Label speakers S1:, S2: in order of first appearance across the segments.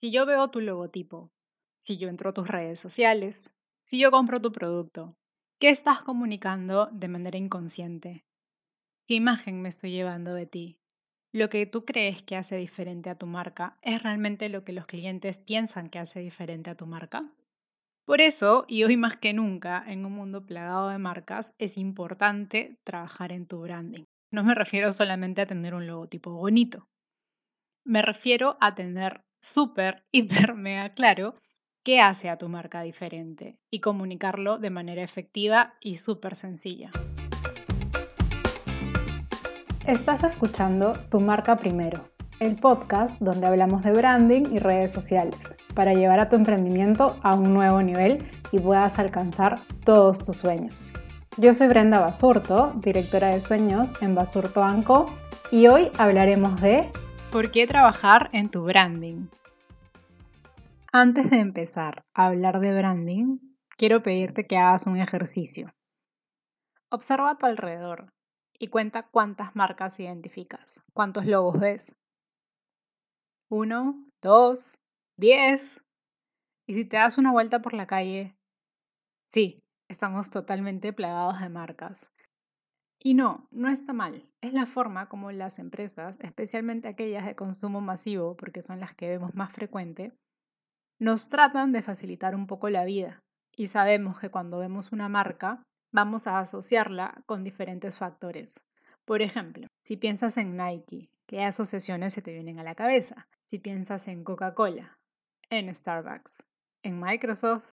S1: Si yo veo tu logotipo, si yo entro a tus redes sociales, si yo compro tu producto, ¿qué estás comunicando de manera inconsciente? ¿Qué imagen me estoy llevando de ti? Lo que tú crees que hace diferente a tu marca es realmente lo que los clientes piensan que hace diferente a tu marca. Por eso, y hoy más que nunca, en un mundo plagado de marcas, es importante trabajar en tu branding. No me refiero solamente a tener un logotipo bonito. Me refiero a tener súper, hiper, mega claro qué hace a tu marca diferente y comunicarlo de manera efectiva y súper sencilla. Estás escuchando Tu Marca Primero, el podcast donde hablamos de branding y redes sociales para llevar a tu emprendimiento a un nuevo nivel y puedas alcanzar todos tus sueños. Yo soy Brenda Basurto, directora de sueños en Basurto Banco, y hoy hablaremos de ¿Por qué trabajar en tu branding? Antes de empezar a hablar de branding, quiero pedirte que hagas un ejercicio. Observa a tu alrededor y cuenta cuántas marcas identificas, cuántos logos ves. Uno, dos, diez. Y si te das una vuelta por la calle, sí, estamos totalmente plagados de marcas. Y no, no está mal. Es la forma como las empresas, especialmente aquellas de consumo masivo, porque son las que vemos más frecuente, nos tratan de facilitar un poco la vida. Y sabemos que cuando vemos una marca, vamos a asociarla con diferentes factores. Por ejemplo, si piensas en Nike, ¿qué asociaciones se te vienen a la cabeza? Si piensas en Coca-Cola, en Starbucks, en Microsoft,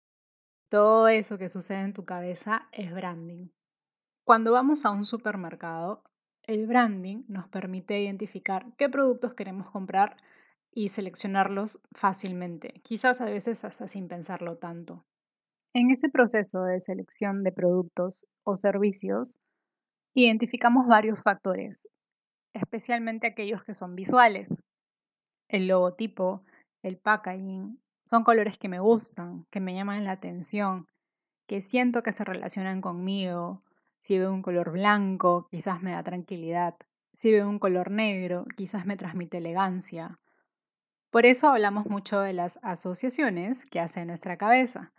S1: todo eso que sucede en tu cabeza es branding. Cuando vamos a un supermercado, el branding nos permite identificar qué productos queremos comprar y seleccionarlos fácilmente, quizás a veces hasta sin pensarlo tanto. En ese proceso de selección de productos o servicios, identificamos varios factores, especialmente aquellos que son visuales. El logotipo, el packaging, son colores que me gustan, que me llaman la atención, que siento que se relacionan conmigo. Si veo un color blanco, quizás me da tranquilidad. Si veo un color negro, quizás me transmite elegancia. Por eso hablamos mucho de las asociaciones que hace nuestra cabeza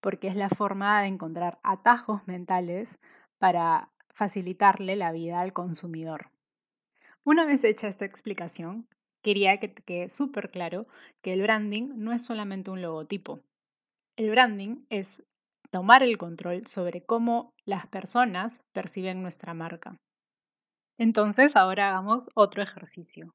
S1: porque es la forma de encontrar atajos mentales para facilitarle la vida al consumidor. Una vez hecha esta explicación, quería que te quede súper claro que el branding no es solamente un logotipo. El branding es tomar el control sobre cómo las personas perciben nuestra marca. Entonces, ahora hagamos otro ejercicio.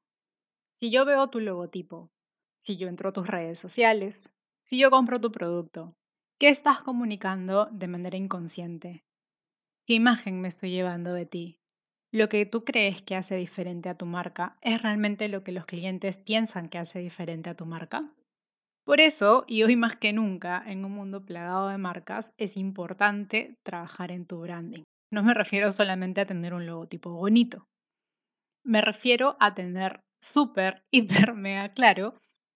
S1: Si yo veo tu logotipo, si yo entro a tus redes sociales, si yo compro tu producto, ¿Qué estás comunicando de manera inconsciente? ¿Qué imagen me estoy llevando de ti? Lo que tú crees que hace diferente a tu marca es realmente lo que los clientes piensan que hace diferente a tu marca. Por eso, y hoy más que nunca, en un mundo plagado de marcas, es importante trabajar en tu branding. No me refiero solamente a tener un logotipo bonito. Me refiero a tener súper, hiper, mega claro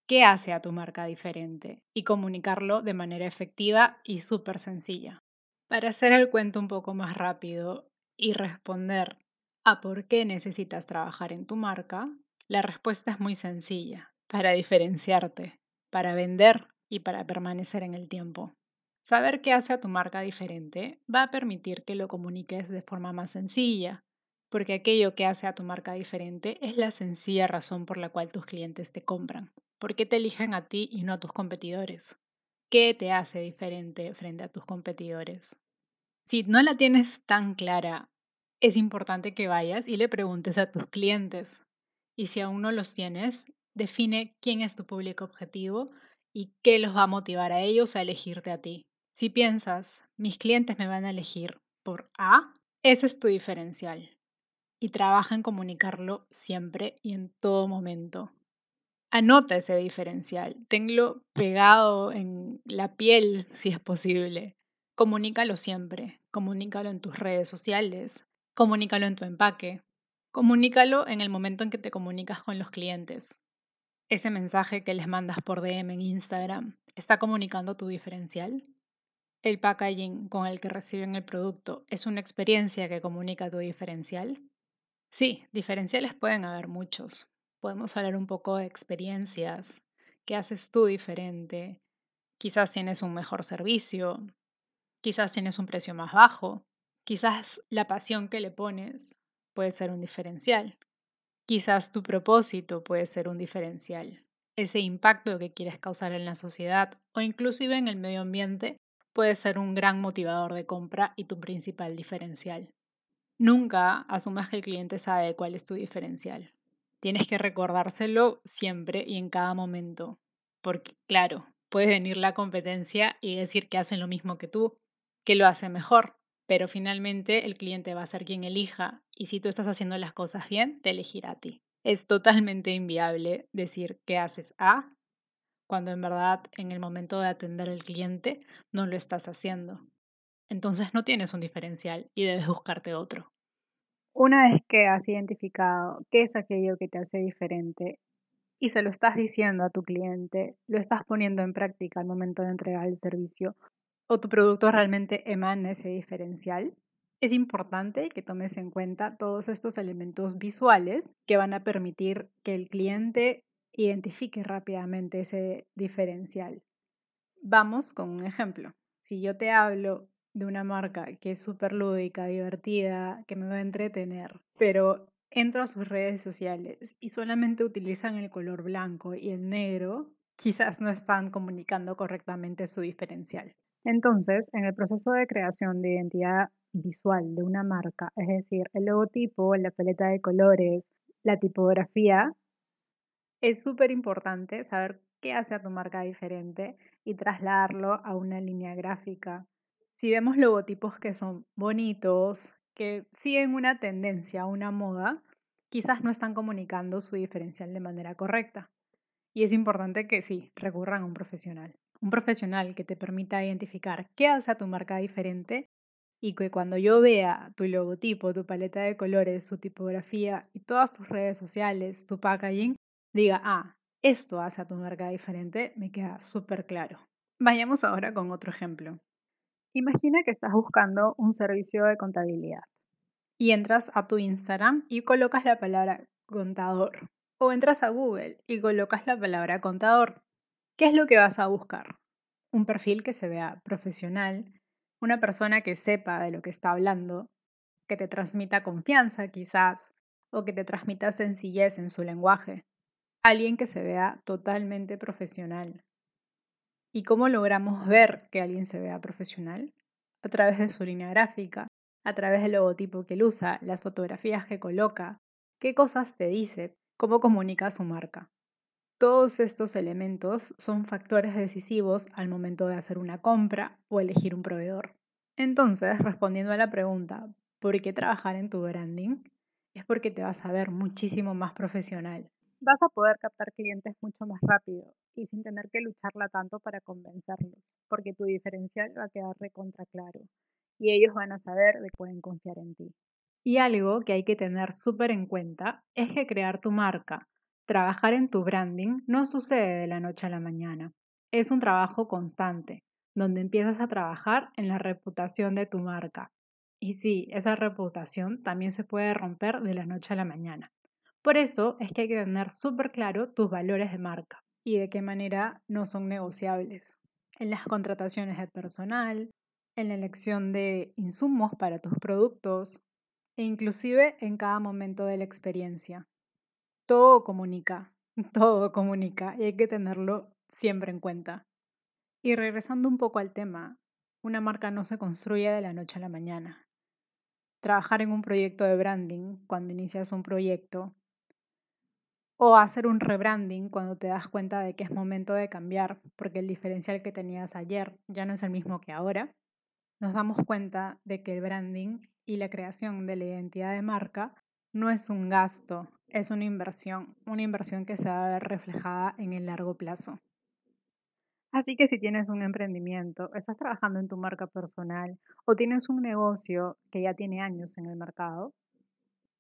S1: qué hace a tu marca diferente y comunicarlo de manera efectiva y súper sencilla. Para hacer el cuento un poco más rápido y responder a por qué necesitas trabajar en tu marca, la respuesta es muy sencilla, para diferenciarte, para vender y para permanecer en el tiempo. Saber qué hace a tu marca diferente va a permitir que lo comuniques de forma más sencilla, porque aquello que hace a tu marca diferente es la sencilla razón por la cual tus clientes te compran. ¿Por qué te eligen a ti y no a tus competidores? ¿Qué te hace diferente frente a tus competidores? Si no la tienes tan clara, es importante que vayas y le preguntes a tus clientes. Y si aún no los tienes, define quién es tu público objetivo y qué los va a motivar a ellos a elegirte a ti. Si piensas, mis clientes me van a elegir por A, ese es tu diferencial. Y trabaja en comunicarlo siempre y en todo momento. Anota ese diferencial, tenlo pegado en la piel si es posible. Comunícalo siempre, comunícalo en tus redes sociales, comunícalo en tu empaque, comunícalo en el momento en que te comunicas con los clientes. Ese mensaje que les mandas por DM en Instagram, ¿está comunicando tu diferencial? El packaging con el que reciben el producto es una experiencia que comunica tu diferencial. Sí, diferenciales pueden haber muchos, podemos hablar un poco de experiencias ¿Qué haces tú diferente? Quizás tienes un mejor servicio, quizás tienes un precio más bajo, quizás la pasión que le pones puede ser un diferencial, quizás tu propósito puede ser un diferencial, ese impacto que quieres causar en la sociedad o inclusive en el medio ambiente puede ser un gran motivador de compra y tu principal diferencial. Nunca asumas que el cliente sabe cuál es tu diferencial. Tienes que recordárselo siempre y en cada momento. Porque, claro, puede venir la competencia y decir que hacen lo mismo que tú, que lo hacen mejor, pero finalmente el cliente va a ser quien elija y si tú estás haciendo las cosas bien, te elegirá a ti. Es totalmente inviable decir que haces A cuando en verdad en el momento de atender al cliente no lo estás haciendo. Entonces no tienes un diferencial y debes buscarte otro.
S2: Una vez que has identificado qué es aquello que te hace diferente y se lo estás diciendo a tu cliente, lo estás poniendo en práctica al momento de entregar el servicio o tu producto realmente emana ese diferencial, es importante que tomes en cuenta todos estos elementos visuales que van a permitir que el cliente identifique rápidamente ese diferencial. Vamos con un ejemplo. Si yo te hablo de una marca que es súper lúdica, divertida, que me va a entretener, pero entro a sus redes sociales y solamente utilizan el color blanco y el negro, quizás no están comunicando correctamente su diferencial. Entonces, en el proceso de creación de identidad visual de una marca, es decir, el logotipo, la paleta de colores, la tipografía, es súper importante saber qué hace a tu marca diferente y trasladarlo a una línea gráfica. Si vemos logotipos que son bonitos, que siguen una tendencia, una moda, quizás no están comunicando su diferencial de manera correcta. Y es importante que sí, recurran a un profesional. Un profesional que te permita identificar qué hace a tu marca diferente y que cuando yo vea tu logotipo, tu paleta de colores, su tipografía y todas tus redes sociales, tu packaging, diga, ah, esto hace a tu marca diferente, me queda súper claro. Vayamos ahora con otro ejemplo. Imagina que estás buscando un servicio de contabilidad y entras a tu Instagram y colocas la palabra contador. O entras a Google y colocas la palabra contador. ¿Qué es lo que vas a buscar? Un perfil que se vea profesional, una persona que sepa de lo que está hablando, que te transmita confianza quizás, o que te transmita sencillez en su lenguaje alguien que se vea totalmente profesional. ¿Y cómo logramos ver que alguien se vea profesional? A través de su línea gráfica, a través del logotipo que él usa, las fotografías que coloca, qué cosas te dice, cómo comunica su marca. Todos estos elementos son factores decisivos al momento de hacer una compra o elegir un proveedor. Entonces, respondiendo a la pregunta, ¿por qué trabajar en tu branding? Es porque te vas a ver muchísimo más profesional, vas a poder captar clientes mucho más rápido y sin tener que lucharla tanto para convencerlos, porque tu diferencial va a quedar recontra claro y ellos van a saber de pueden confiar en ti. Y algo que hay que tener súper en cuenta es que crear tu marca, trabajar en tu branding no sucede de la noche a la mañana. Es un trabajo constante, donde empiezas a trabajar en la reputación de tu marca. Y sí, esa reputación también se puede romper de la noche a la mañana. Por eso es que hay que tener súper claro tus valores de marca y de qué manera no son negociables. En las contrataciones de personal, en la elección de insumos para tus productos e inclusive en cada momento de la experiencia. Todo comunica, todo comunica y hay que tenerlo siempre en cuenta. Y regresando un poco al tema, una marca no se construye de la noche a la mañana. Trabajar en un proyecto de branding, cuando inicias un proyecto, o hacer un rebranding cuando te das cuenta de que es momento de cambiar porque el diferencial que tenías ayer ya no es el mismo que ahora, nos damos cuenta de que el branding y la creación de la identidad de marca no es un gasto, es una inversión, una inversión que se va a ver reflejada en el largo plazo. Así que si tienes un emprendimiento, estás trabajando en tu marca personal o tienes un negocio que ya tiene años en el mercado,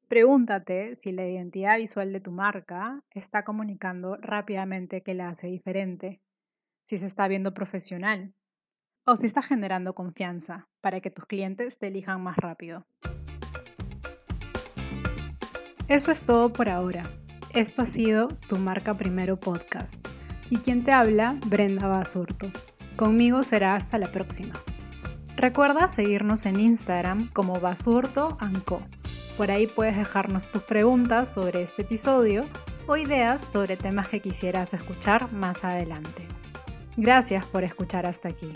S2: Pregúntate si la identidad visual de tu marca está comunicando rápidamente que la hace diferente, si se está viendo profesional o si está generando confianza para que tus clientes te elijan más rápido. Eso es todo por ahora. Esto ha sido Tu Marca Primero Podcast. Y quien te habla, Brenda Basurto. Conmigo será hasta la próxima. Recuerda seguirnos en Instagram como Basurto Co. Por ahí puedes dejarnos tus preguntas sobre este episodio o ideas sobre temas que quisieras escuchar más adelante. Gracias por escuchar hasta aquí.